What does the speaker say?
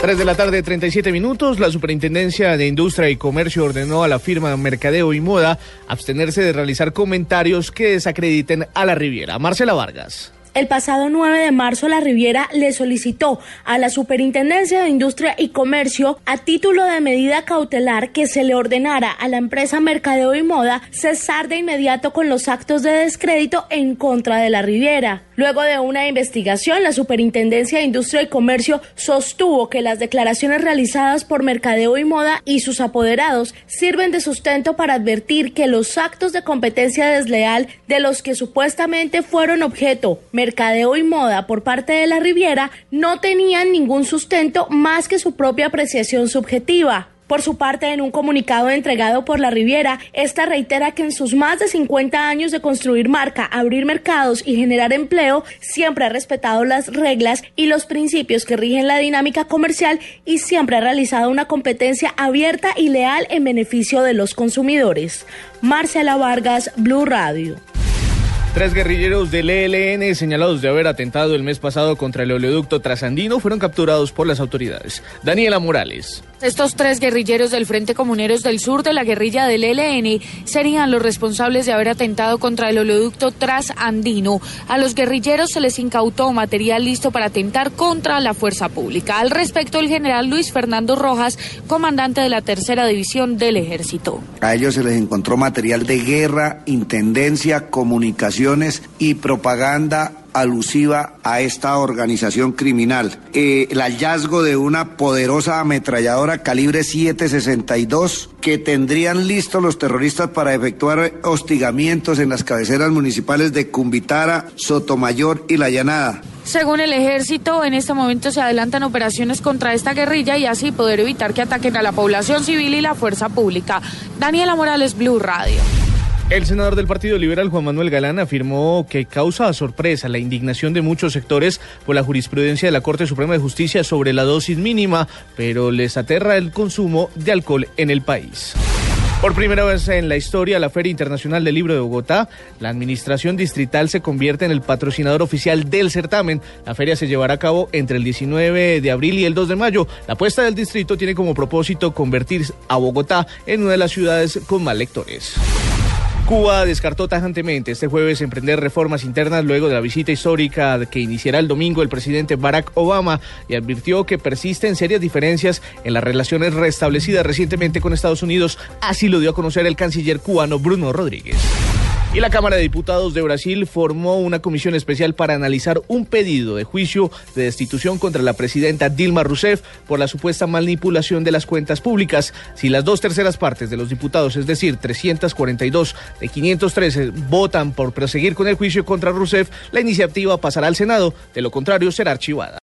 3 de la tarde, 37 minutos. La Superintendencia de Industria y Comercio ordenó a la firma Mercadeo y Moda abstenerse de realizar comentarios que desacrediten a la Riviera. Marcela Vargas. El pasado 9 de marzo, la Riviera le solicitó a la Superintendencia de Industria y Comercio, a título de medida cautelar, que se le ordenara a la empresa Mercadeo y Moda cesar de inmediato con los actos de descrédito en contra de la Riviera. Luego de una investigación, la Superintendencia de Industria y Comercio sostuvo que las declaraciones realizadas por Mercadeo y Moda y sus apoderados sirven de sustento para advertir que los actos de competencia desleal de los que supuestamente fueron objeto y Moda por parte de la Riviera no tenían ningún sustento más que su propia apreciación subjetiva. Por su parte, en un comunicado entregado por la Riviera, esta reitera que en sus más de 50 años de construir marca, abrir mercados y generar empleo, siempre ha respetado las reglas y los principios que rigen la dinámica comercial y siempre ha realizado una competencia abierta y leal en beneficio de los consumidores. Marcela Vargas, Blue Radio. Tres guerrilleros del ELN señalados de haber atentado el mes pasado contra el oleoducto trasandino fueron capturados por las autoridades. Daniela Morales. Estos tres guerrilleros del Frente Comuneros del Sur de la guerrilla del ELN serían los responsables de haber atentado contra el oleoducto trasandino. A los guerrilleros se les incautó material listo para atentar contra la fuerza pública. Al respecto, el general Luis Fernando Rojas, comandante de la tercera división del ejército. A ellos se les encontró material de guerra, intendencia, comunicación y propaganda alusiva a esta organización criminal. Eh, el hallazgo de una poderosa ametralladora calibre 762 que tendrían listos los terroristas para efectuar hostigamientos en las cabeceras municipales de Cumbitara, Sotomayor y La Llanada. Según el ejército, en este momento se adelantan operaciones contra esta guerrilla y así poder evitar que ataquen a la población civil y la fuerza pública. Daniela Morales, Blue Radio. El senador del Partido Liberal, Juan Manuel Galán, afirmó que causa sorpresa la indignación de muchos sectores por la jurisprudencia de la Corte Suprema de Justicia sobre la dosis mínima, pero les aterra el consumo de alcohol en el país. Por primera vez en la historia, la Feria Internacional del Libro de Bogotá, la Administración Distrital se convierte en el patrocinador oficial del certamen. La feria se llevará a cabo entre el 19 de abril y el 2 de mayo. La apuesta del distrito tiene como propósito convertir a Bogotá en una de las ciudades con más lectores. Cuba descartó tajantemente este jueves emprender reformas internas luego de la visita histórica que iniciará el domingo el presidente Barack Obama y advirtió que persisten serias diferencias en las relaciones restablecidas recientemente con Estados Unidos. Así lo dio a conocer el canciller cubano Bruno Rodríguez. Y la Cámara de Diputados de Brasil formó una comisión especial para analizar un pedido de juicio de destitución contra la presidenta Dilma Rousseff por la supuesta manipulación de las cuentas públicas. Si las dos terceras partes de los diputados, es decir, 342 de 513, votan por proseguir con el juicio contra Rousseff, la iniciativa pasará al Senado. De lo contrario, será archivada.